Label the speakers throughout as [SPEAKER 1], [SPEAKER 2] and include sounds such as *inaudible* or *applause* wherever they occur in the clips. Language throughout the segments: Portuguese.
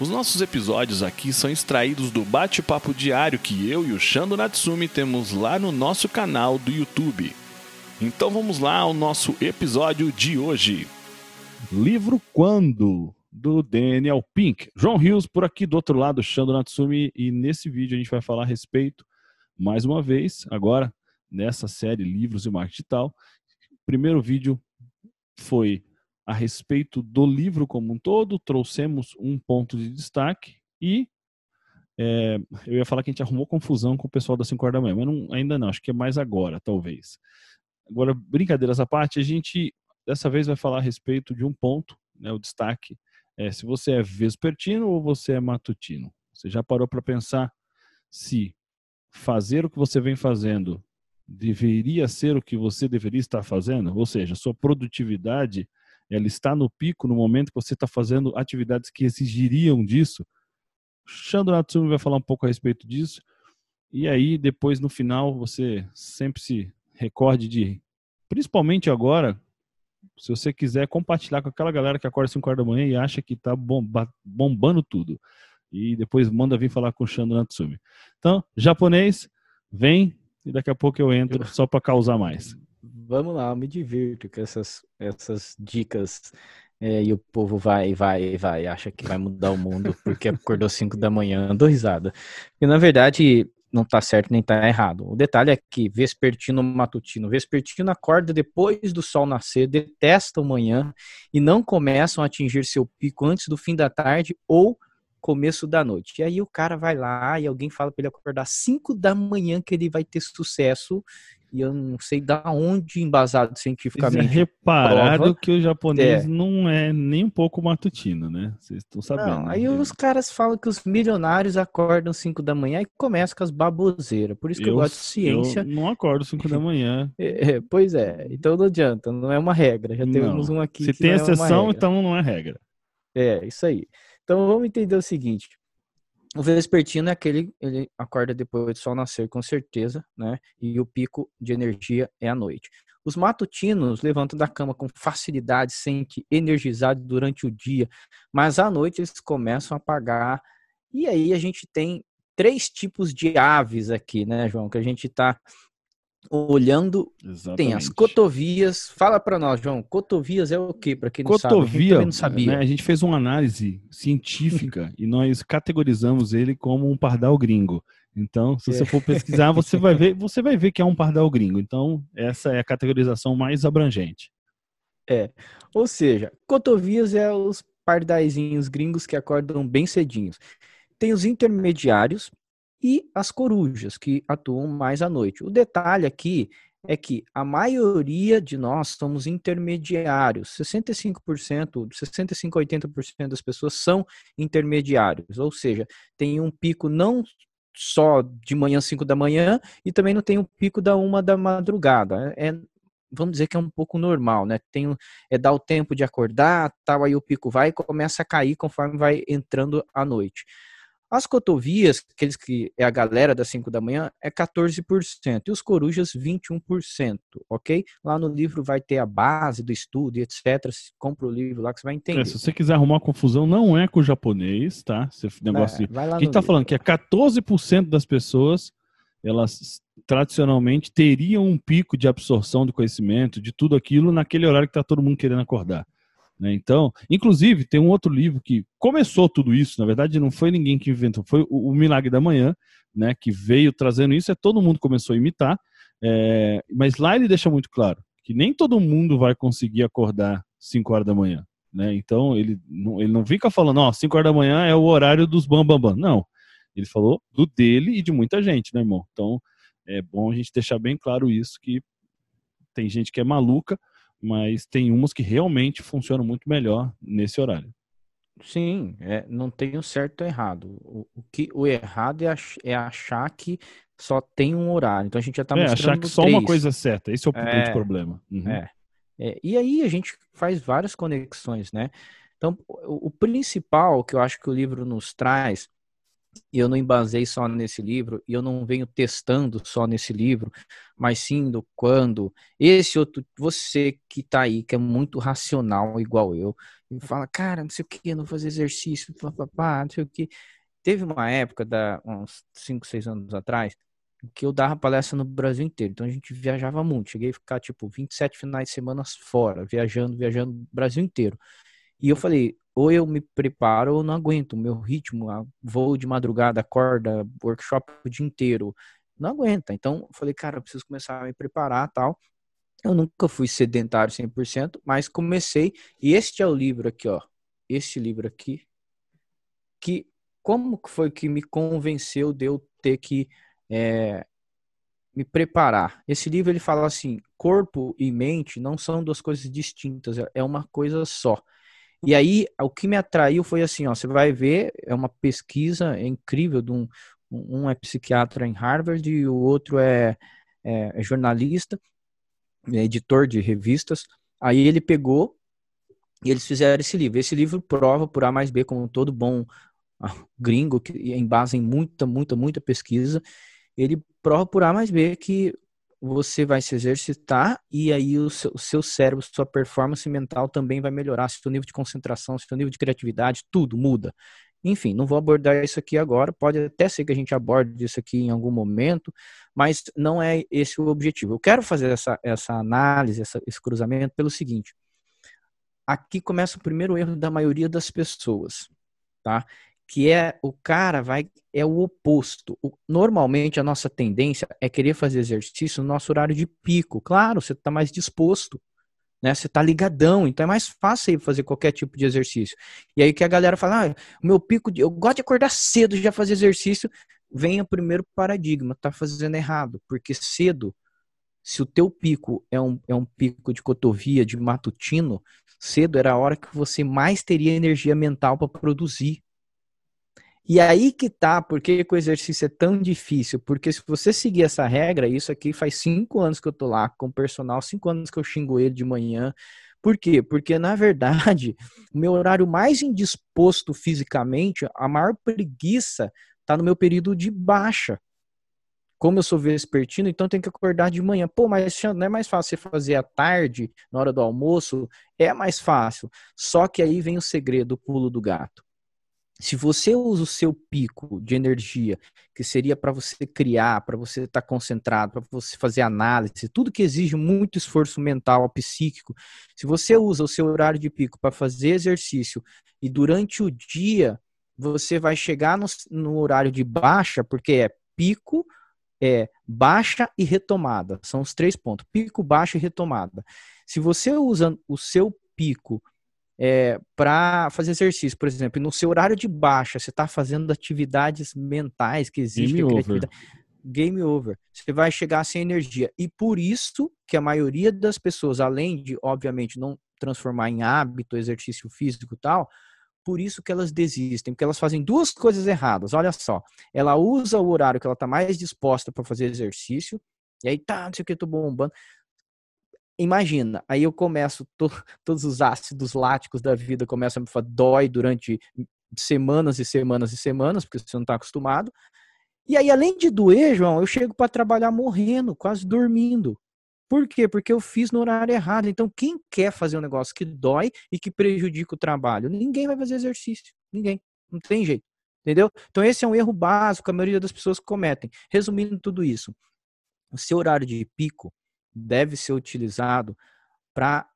[SPEAKER 1] Os nossos episódios aqui são extraídos do bate-papo diário que eu e o Shando Natsumi temos lá no nosso canal do YouTube. Então vamos lá ao nosso episódio de hoje. Livro Quando, do Daniel Pink. João Rios por aqui do outro lado, Shando Natsumi, e nesse vídeo a gente vai falar a respeito, mais uma vez, agora, nessa série Livros e Marketing Digital. Primeiro vídeo foi a respeito do livro como um todo, trouxemos um ponto de destaque e é, eu ia falar que a gente arrumou confusão com o pessoal das 5 horas da manhã, mas não, ainda não, acho que é mais agora, talvez. Agora, brincadeiras à parte, a gente dessa vez vai falar a respeito de um ponto, né, o destaque, é se você é vespertino ou você é matutino. Você já parou para pensar se fazer o que você vem fazendo deveria ser o que você deveria estar fazendo? Ou seja, sua produtividade ela está no pico no momento que você está fazendo atividades que exigiriam disso. Shando Natsumi vai falar um pouco a respeito disso. E aí, depois, no final, você sempre se recorde de, principalmente agora, se você quiser compartilhar com aquela galera que acorda às 5 horas da manhã e acha que está bomba, bombando tudo. E depois manda vir falar com o Shando Natsumi. Então, japonês, vem e daqui a pouco eu entro só para causar mais
[SPEAKER 2] vamos lá, eu me divirto com essas, essas dicas. É, e o povo vai, vai, vai, acha que vai mudar o mundo porque acordou 5 da manhã, dou risada. E na verdade, não tá certo nem tá errado. O detalhe é que vespertino matutino, vespertino acorda depois do sol nascer, detesta o manhã e não começam a atingir seu pico antes do fim da tarde ou começo da noite. E aí o cara vai lá e alguém fala para ele acordar 5 da manhã que ele vai ter sucesso e eu não sei da onde embasado cientificamente.
[SPEAKER 1] Vocês *laughs* repararam prova. que o japonês é. não é nem um pouco matutino, né? Vocês estão sabendo. Não,
[SPEAKER 2] aí né? os caras falam que os milionários acordam 5 da manhã e começam com as baboseiras. Por isso que eu, eu gosto de ciência. Eu
[SPEAKER 1] não acordo 5 da manhã. *laughs*
[SPEAKER 2] É, é, pois é, então não adianta, não é uma regra. Já temos um aqui.
[SPEAKER 1] Se tem é exceção, é então não é regra.
[SPEAKER 2] É, isso aí. Então vamos entender o seguinte: o vespertino é aquele, ele acorda depois do sol nascer, com certeza, né? E o pico de energia é à noite. Os matutinos levantam da cama com facilidade, sente energizado durante o dia, mas à noite eles começam a apagar. E aí a gente tem três tipos de aves aqui, né, João? Que a gente está olhando, Exatamente. tem as cotovias. Fala para nós, João, cotovias é o quê? Para quem não
[SPEAKER 1] Cotovia,
[SPEAKER 2] sabe, a
[SPEAKER 1] não sabia. Né, a gente fez uma análise científica *laughs* e nós categorizamos ele como um pardal gringo. Então, se você é. for pesquisar, você vai *laughs* ver, você vai ver que é um pardal gringo. Então, essa é a categorização mais abrangente.
[SPEAKER 2] É. Ou seja, cotovias é os pardaizinhos gringos que acordam bem cedinhos. Tem os intermediários, e as corujas, que atuam mais à noite. O detalhe aqui é que a maioria de nós somos intermediários. 65%, 65 a 80% das pessoas são intermediários, ou seja, tem um pico não só de manhã 5 da manhã e também não tem um pico da uma da madrugada. É, vamos dizer que é um pouco normal, né? Tem é dar o tempo de acordar, tal aí o pico vai e começa a cair conforme vai entrando a noite. As cotovias, aqueles que é a galera das 5 da manhã, é 14%, e os corujas 21%, ok? Lá no livro vai ter a base do estudo e etc. Compra o livro lá que você vai entender. É,
[SPEAKER 1] se você quiser arrumar confusão, não é com o japonês, tá? Esse negócio é, de... A gente tá livro. falando que é 14% das pessoas, elas tradicionalmente teriam um pico de absorção de conhecimento, de tudo aquilo, naquele horário que tá todo mundo querendo acordar. Né? Então, inclusive, tem um outro livro que começou tudo isso, na verdade não foi ninguém que inventou, foi o, o Milagre da Manhã, né, que veio trazendo isso, é todo mundo começou a imitar, é, mas lá ele deixa muito claro que nem todo mundo vai conseguir acordar 5 horas da manhã. Né? Então, ele não, ele não fica falando, ó, 5 horas da manhã é o horário dos bambambam. Bam, bam. Não, ele falou do dele e de muita gente, né, irmão? Então, é bom a gente deixar bem claro isso, que tem gente que é maluca, mas tem umas que realmente funcionam muito melhor nesse horário.
[SPEAKER 2] Sim, é, não tem o certo ou errado. O, o que, o errado é, ach, é, achar que só tem um horário. Então a gente já está
[SPEAKER 1] é,
[SPEAKER 2] mostrando
[SPEAKER 1] achar que só
[SPEAKER 2] três.
[SPEAKER 1] uma coisa é certa. Esse é o
[SPEAKER 2] É,
[SPEAKER 1] grande problema. Uhum.
[SPEAKER 2] É, é, e aí a gente faz várias conexões, né? Então, o, o principal que eu acho que o livro nos traz, eu não embasei só nesse livro, e eu não venho testando só nesse livro, mas sim do quando esse outro, você que tá aí, que é muito racional igual eu, e fala, cara, não sei o que, não fazer exercício, papapá, não sei o que. Teve uma época, da, uns 5, 6 anos atrás, que eu dava palestra no Brasil inteiro. Então a gente viajava muito. Cheguei a ficar tipo 27 finais de semana fora, viajando, viajando o Brasil inteiro. E eu falei, ou eu me preparo ou não aguento. O meu ritmo, voo de madrugada, acorda, workshop o dia inteiro. Não aguenta. Então eu falei, cara, eu preciso começar a me preparar tal. Eu nunca fui sedentário 100%, mas comecei. E este é o livro aqui, ó. Este livro aqui. Que como foi que me convenceu de eu ter que é, me preparar. Esse livro ele fala assim: corpo e mente não são duas coisas distintas, é- é uma coisa só. E aí, o que me atraiu foi assim: ó, você vai ver, é uma pesquisa incrível de um, um é psiquiatra em Harvard e o outro é, é- é jornalista, é editor de revistas. Aí ele pegou e eles fizeram esse livro. Esse livro prova por A mais B, como todo bom ah, gringo, que em base em muita, muita, muita pesquisa, ele prova por A mais B que você vai se exercitar e aí o seu, o seu cérebro, sua performance mental também vai melhorar, seu nível de concentração, seu nível de criatividade, tudo muda. Enfim, não vou abordar isso aqui agora, pode até ser que a gente aborde isso aqui em algum momento, mas não é esse o objetivo. Eu quero fazer essa, essa análise, essa, esse cruzamento pelo seguinte. Aqui começa o primeiro erro da maioria das pessoas, tá? Que é o cara vai é o oposto. O, normalmente a nossa tendência é querer fazer exercício no nosso horário de pico. Claro, você está mais disposto, né? Você está ligadão, então é mais fácil fazer qualquer tipo de exercício. E aí que a galera fala, ah, meu pico, de, eu gosto de acordar cedo já fazer exercício. Vem o primeiro paradigma, tá fazendo errado, porque cedo, se o teu pico é um, é um pico de cotovia, de matutino, cedo era a hora que você mais teria energia mental para produzir. E aí que tá, por que o exercício é tão difícil? Porque se você seguir essa regra, isso aqui faz cinco anos que eu tô lá com o personal, cinco anos que eu xingo ele de manhã. Por quê? Porque, na verdade, *laughs* o meu horário mais indisposto fisicamente, a maior preguiça tá no meu período de baixa. Como eu sou vespertino, então tem que acordar de manhã. Pô, mas não é mais fácil você fazer à tarde, na hora do almoço? É mais fácil. Só que aí vem o segredo, o pulo do gato se você usa o seu pico de energia, que seria para você criar, para você estar tá concentrado, para você fazer análise, tudo que exige muito esforço mental, psíquico, se você usa o seu horário de pico para fazer exercício e durante o dia você vai chegar no, no horário de baixa, porque é pico, é baixa e retomada. São os três pontos: pico, baixa e retomada. Se você usa o seu pico é, para fazer exercício, por exemplo, no seu horário de baixa, você está fazendo atividades mentais que exigem
[SPEAKER 1] Game.
[SPEAKER 2] Over. Game over. Você vai chegar sem energia. E por isso que a maioria das pessoas, além de, obviamente, não transformar em hábito, exercício físico e tal, por isso que elas desistem, porque elas fazem duas coisas erradas. Olha só, ela usa o horário que ela está mais disposta para fazer exercício, e aí tá, não sei o que, tô bombando imagina, aí eu começo, to, *laughs* todos os ácidos láticos da vida começam a me falar, dói durante semanas e semanas e semanas, porque você não está acostumado. E aí, além de doer, João, eu chego para trabalhar morrendo, quase dormindo. Por quê? Porque eu fiz no horário errado. Então, quem quer fazer um negócio que dói e que prejudica o trabalho? Ninguém vai fazer exercício. Ninguém. Não tem jeito. Entendeu? Então, esse é um erro básico que a maioria das pessoas cometem. Resumindo tudo isso, o seu horário de pico deve ser utilizado para.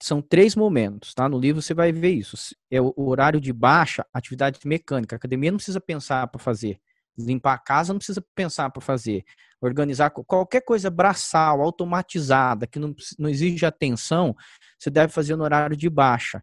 [SPEAKER 2] São três momentos, tá? No livro você vai ver isso. É o horário de baixa, atividade mecânica. A academia não precisa pensar para fazer. Limpar a casa não precisa pensar para fazer. Organizar qualquer coisa braçal, automatizada, que não, não exige atenção, você deve fazer no horário de baixa.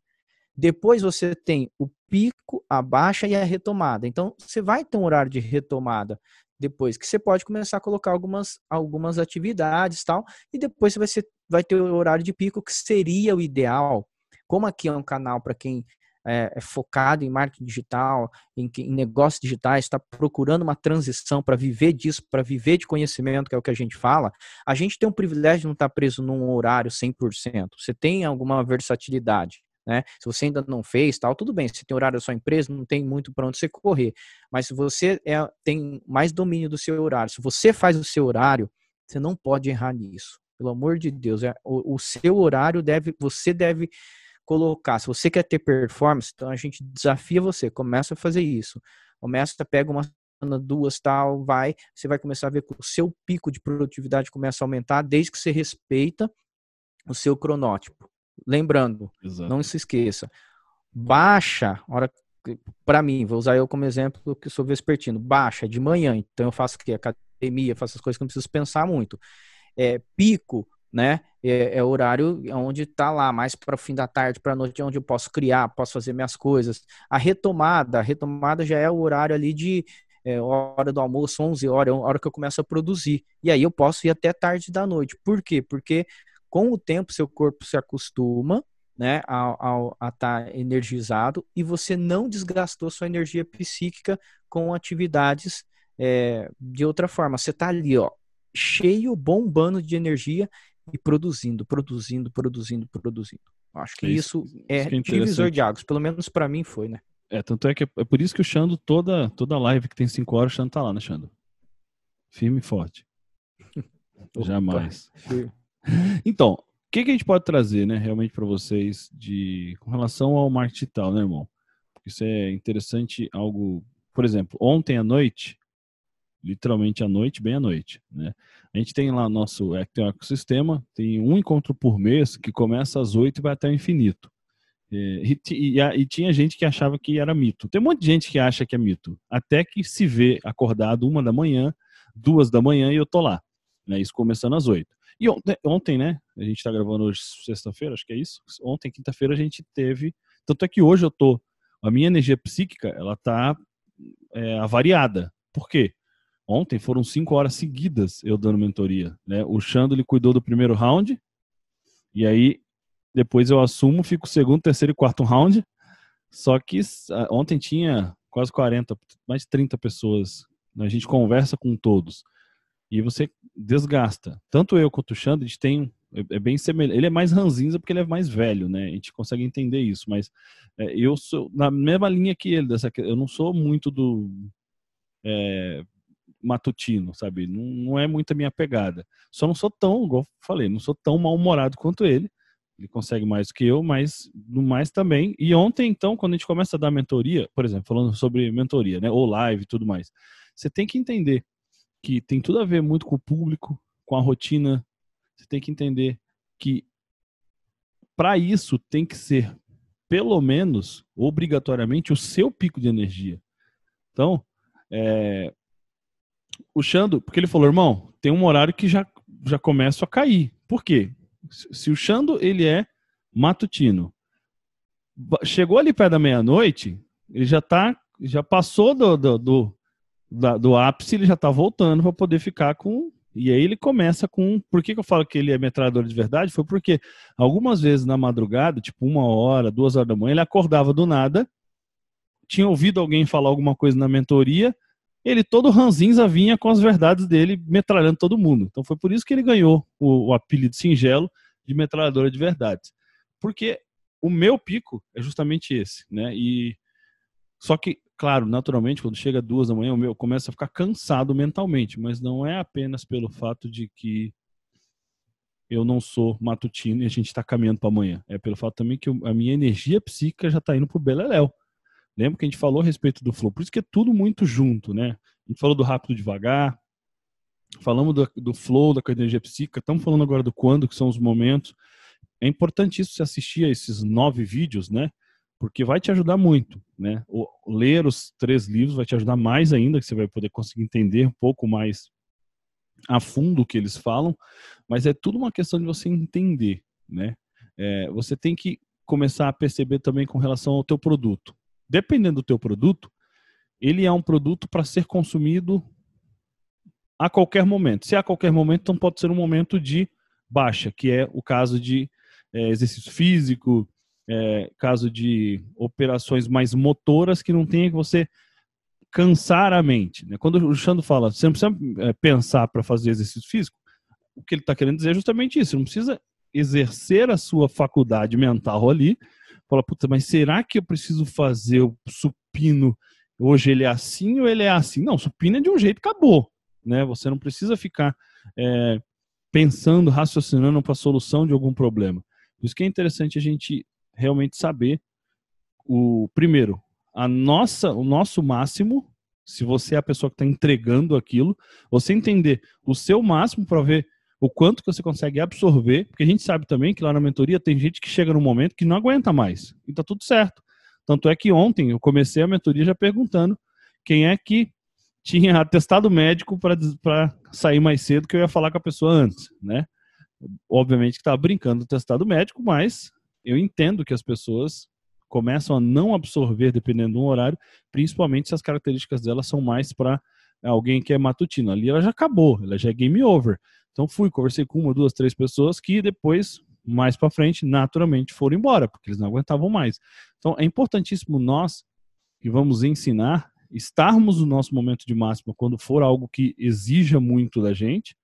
[SPEAKER 2] Depois você tem o pico, a baixa e a retomada. Então, você vai ter um horário de retomada depois, que você pode começar a colocar algumas, algumas atividades tal, e depois você vai, ser, vai ter o horário de pico, que seria o ideal. Como aqui é um canal para quem é, é focado em marketing digital, em, em negócios digitais, está procurando uma transição para viver disso, para viver de conhecimento, que é o que a gente fala, a gente tem um privilégio de não estar tá preso num horário 100%. Você tem alguma versatilidade. Né? Se você ainda não fez, tal, tudo bem. Se tem horário da sua empresa, não tem muito para onde você correr. Mas se você é, tem mais domínio do seu horário, se você faz o seu horário, você não pode errar nisso. Pelo amor de Deus, é, o, o seu horário deve, você deve colocar. Se você quer ter performance, então a gente desafia você, começa a fazer isso. Começa, pega uma duas tal, vai, você vai começar a ver que o seu pico de produtividade começa a aumentar desde que você respeita o seu cronótipo. Lembrando, Exato. não se esqueça, baixa, hora para mim, vou usar eu como exemplo que sou vespertino, baixa de manhã, então eu faço o que academia, faço as coisas que não preciso pensar muito. É, pico né? É, é horário onde está lá, mais para o fim da tarde, para a noite, onde eu posso criar, posso fazer minhas coisas. A retomada, a retomada já é o horário ali de é, hora do almoço, 11 horas, é a hora que eu começo a produzir. E aí eu posso ir até tarde da noite. Por quê? Porque com o tempo seu corpo se acostuma, né, a estar tá energizado e você não desgastou sua energia psíquica com atividades é, de outra forma. Você está ali, ó, cheio, bombando de energia e produzindo, produzindo, produzindo, produzindo. Acho que é isso, isso, é, isso é divisor de águas. Pelo menos para mim foi, né?
[SPEAKER 1] É, tanto é que é, por isso que o Xando, toda, toda live que tem cinco horas, o Xando tá lá, né, Xando? Firme e forte. *laughs* Jamais. Então, o que, que, a gente pode trazer, né, realmente para vocês de com relação ao marketing digital, né, irmão? Isso é interessante, algo, por exemplo, ontem à noite literalmente à noite, bem à noite. Né? A gente tem lá nosso é, tem ecossistema, tem um encontro por mês que começa às oito e vai até o infinito. É, e, e, e, tinha gente que achava que era mito. Tem um monte de gente que acha que é mito. Até que se vê acordado uma da manhã, duas da manhã e eu tô lá. Né? Isso começando às oito. E ontem, ontem, né? A gente tá gravando hoje sexta-feira, acho que é isso. Ontem, quinta-feira, a gente teve. Tanto é que hoje eu tô. A minha energia psíquica, ela tá é, avariada. Por quê? Ontem foram cinco horas seguidas eu dando mentoria. Né? O Xando ele cuidou do primeiro round, e aí depois eu assumo, fico segundo, terceiro e quarto round. Só que ontem tinha quase 40, mais de 30 pessoas. Né? A gente conversa com todos. E você desgasta. Tanto eu quanto o Xando, a gente tem. É, é bem semelhante. Ele é mais ranzinza porque ele é mais velho, né? A gente consegue entender isso. Mas é, eu sou na mesma linha que ele. Dessa, eu não sou muito do. É, matutino, sabe? Não, não é muito a minha pegada. Só não sou tão, igual falei, não sou tão mal-humorado quanto ele. Ele consegue mais do que eu, mas no mais também. E ontem, então, quando a gente começa a dar mentoria, por exemplo, falando sobre mentoria, né? Ou live e tudo mais, você tem que entender que tem tudo a ver muito com o público, com a rotina. Você tem que entender que para isso tem que ser, pelo menos, obrigatoriamente, o seu pico de energia. Então, é, o Xando, porque ele falou, irmão, tem um horário que já, já começa a cair. Por quê? Se o Xando, ele é matutino, chegou ali perto da meia-noite, ele já tá, já passou do, do, do, da, do ápice, ele já tá voltando para poder ficar com e aí ele começa com. Por que, que eu falo que ele é metralhador de verdade? Foi porque algumas vezes na madrugada, tipo uma hora, duas horas da manhã, ele acordava do nada, tinha ouvido alguém falar alguma coisa na mentoria, ele todo ranzinza vinha com as verdades dele, metralhando todo mundo. Então foi por isso que ele ganhou o, o apelido singelo de metralhadora de verdades. Porque o meu pico é justamente esse, né? E só que, claro, naturalmente, quando chega duas da manhã, o meu começa a ficar cansado mentalmente, mas não é apenas pelo fato de que eu não sou matutino e a gente está caminhando para amanhã. É pelo fato também que a minha energia psíquica já está indo para o beleléu. Lembra que a gente falou a respeito do flow? Por isso que é tudo muito junto, né? A gente falou do rápido devagar, falamos do, do flow, da energia psíquica, estamos falando agora do quando, que são os momentos. É importante isso se assistir a esses nove vídeos, né? Porque vai te ajudar muito, né? O, ler os três livros vai te ajudar mais ainda, que você vai poder conseguir entender um pouco mais a fundo o que eles falam, mas é tudo uma questão de você entender, né? É, você tem que começar a perceber também com relação ao teu produto dependendo do teu produto, ele é um produto para ser consumido a qualquer momento. Se é a qualquer momento, então pode ser um momento de baixa, que é o caso de é, exercício físico, é, caso de operações mais motoras que não tenha que você cansar a mente. Né? Quando o Xando fala, você não precisa é, pensar para fazer exercício físico, o que ele está querendo dizer é justamente isso. Não precisa exercer a sua faculdade mental ali. Fala, puta, mas será que eu preciso fazer o supino? Hoje ele é assim ou ele é assim? Não, supino é de um jeito, acabou. Né? Você não precisa ficar é, pensando, raciocinando para a solução de algum problema. Por isso que é interessante a gente realmente saber o primeiro, a nossa, o nosso máximo, se você é a pessoa que está entregando aquilo, você entender o seu máximo para ver o quanto que você consegue absorver, porque a gente sabe também que lá na mentoria tem gente que chega num momento que não aguenta mais, e tá tudo certo. Tanto é que ontem eu comecei a mentoria já perguntando quem é que tinha *laughs* atestado médico para sair mais cedo, que eu ia falar com a pessoa antes, né? Obviamente que estava brincando do testado médico, mas eu entendo que as pessoas começam a não absorver dependendo do horário, principalmente se as características delas são mais para alguém que é matutino. Ali ela já acabou, ela já é game over. Então fui, conversei com uma, duas, três pessoas que depois, mais para frente, naturalmente foram embora, porque eles não aguentavam mais. Então é importantíssimo nós que vamos ensinar estarmos no nosso momento de máxima quando for algo que exija muito da gente,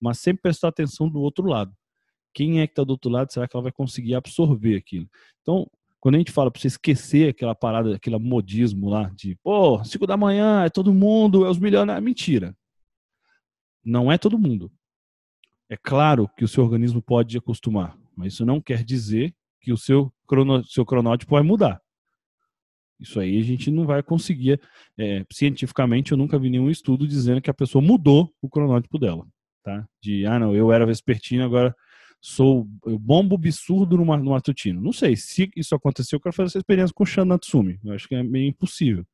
[SPEAKER 1] mas sempre prestar atenção do outro lado. Quem é que está do outro lado? Será que ela vai conseguir absorver aquilo? Então, quando a gente fala para você esquecer aquela parada, aquele modismo lá de, pô, 5 da manhã, é todo mundo, é os milionários. Mentira. Não é todo mundo. É claro que o seu organismo pode acostumar, mas isso não quer dizer que o seu, crono, seu cronótipo vai mudar. Isso aí a gente não vai conseguir. É, cientificamente, eu nunca vi nenhum estudo dizendo que a pessoa mudou o cronótipo dela. Tá? De, ah, não, eu era vespertino, agora sou eu bombo absurdo no, no matutino. Não sei, se isso aconteceu, eu quero fazer essa experiência com o Shan Natsumi. Eu acho que é meio impossível.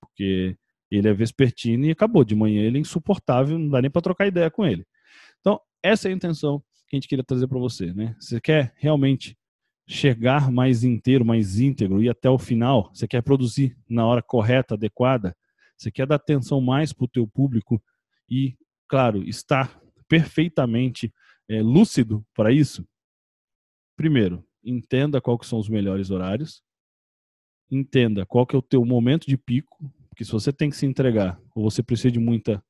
[SPEAKER 1] Porque ele é vespertino e acabou. De manhã ele é insuportável, não dá nem para trocar ideia com ele. Então, essa é a intenção que a gente queria trazer para você. Né? Você quer realmente chegar mais inteiro, mais íntegro e até o final, você quer produzir na hora correta, adequada, você quer dar atenção mais para o teu público e, claro, estar perfeitamente é, lúcido para isso, primeiro, entenda qual que são os melhores horários, entenda qual que é o teu momento de pico, porque se você tem que se entregar ou você precisa de muita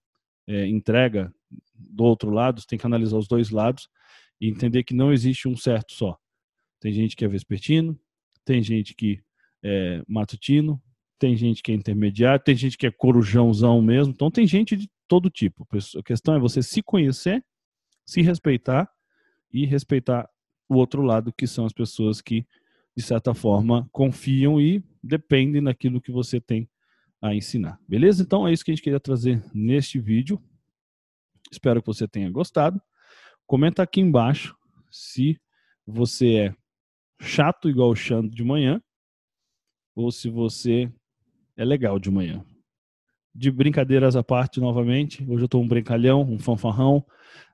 [SPEAKER 1] é, entrega do outro lado, você tem que analisar os dois lados e entender que não existe um certo só. Tem gente que é vespertino, tem gente que é matutino, tem gente que é intermediário, tem gente que é corujãozão mesmo, então tem gente de todo tipo. A questão é você se conhecer se respeitar e respeitar o outro lado, que são as pessoas que, de certa forma, confiam e dependem daquilo que você tem a ensinar. Beleza? Então é isso que a gente queria trazer neste vídeo. Espero que você tenha gostado. Comenta aqui embaixo se você é chato igual o Xando de manhã ou se você é legal de manhã. De brincadeiras à parte, novamente, hoje eu estou um brincalhão, um fanfarrão,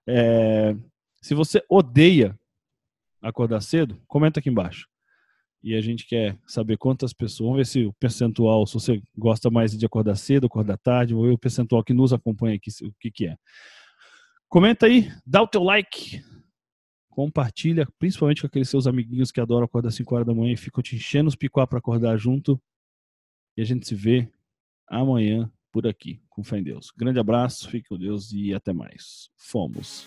[SPEAKER 1] é, se você odeia acordar cedo, comenta aqui embaixo. E a gente quer saber quantas pessoas, vamos ver se o percentual, se você gosta mais de acordar cedo, acordar tarde, ou o percentual que nos acompanha aqui, o que, que é. Comenta aí, dá o teu like, compartilha, principalmente com aqueles seus amiguinhos que adoram acordar às 5 horas da manhã e ficam te enchendo os picuá para acordar junto. E a gente se vê amanhã por aqui, com fé em Deus. Grande abraço, fique com Deus e até mais. Fomos.